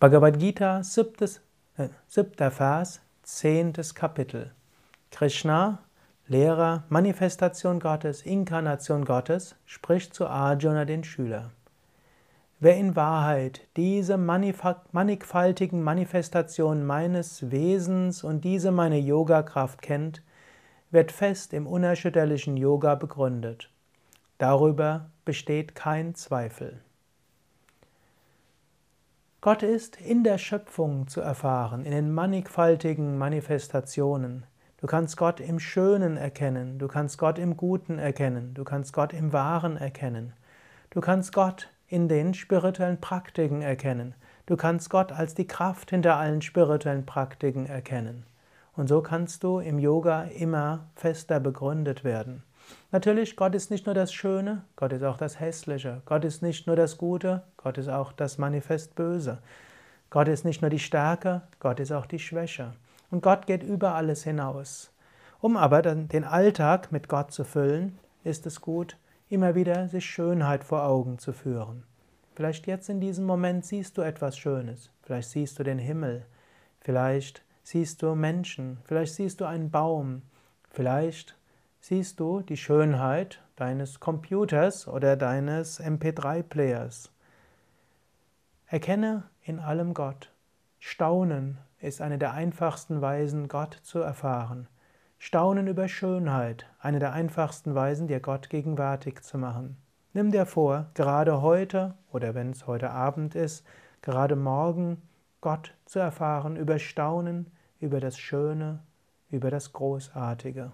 Bhagavad Gita, siebtes, äh, siebter Vers, zehntes Kapitel. Krishna, Lehrer, Manifestation Gottes, Inkarnation Gottes, spricht zu Arjuna, den Schüler. Wer in Wahrheit diese mannigfaltigen Manifestationen meines Wesens und diese meine Yoga-Kraft kennt, wird fest im unerschütterlichen Yoga begründet. Darüber besteht kein Zweifel. Gott ist in der Schöpfung zu erfahren, in den mannigfaltigen Manifestationen. Du kannst Gott im Schönen erkennen, du kannst Gott im Guten erkennen, du kannst Gott im Wahren erkennen. Du kannst Gott in den spirituellen Praktiken erkennen. Du kannst Gott als die Kraft hinter allen spirituellen Praktiken erkennen. Und so kannst du im Yoga immer fester begründet werden. Natürlich, Gott ist nicht nur das Schöne, Gott ist auch das Hässliche. Gott ist nicht nur das Gute, Gott ist auch das Manifest Böse. Gott ist nicht nur die Stärke, Gott ist auch die Schwäche. Und Gott geht über alles hinaus. Um aber dann den Alltag mit Gott zu füllen, ist es gut, immer wieder sich Schönheit vor Augen zu führen. Vielleicht jetzt in diesem Moment siehst du etwas Schönes, vielleicht siehst du den Himmel, vielleicht siehst du Menschen, vielleicht siehst du einen Baum, vielleicht siehst du die Schönheit deines Computers oder deines MP3-Players. Erkenne in allem Gott. Staunen ist eine der einfachsten Weisen, Gott zu erfahren. Staunen über Schönheit, eine der einfachsten Weisen, dir Gott gegenwärtig zu machen. Nimm dir vor, gerade heute oder wenn es heute Abend ist, gerade morgen Gott zu erfahren über Staunen, über das Schöne, über das Großartige.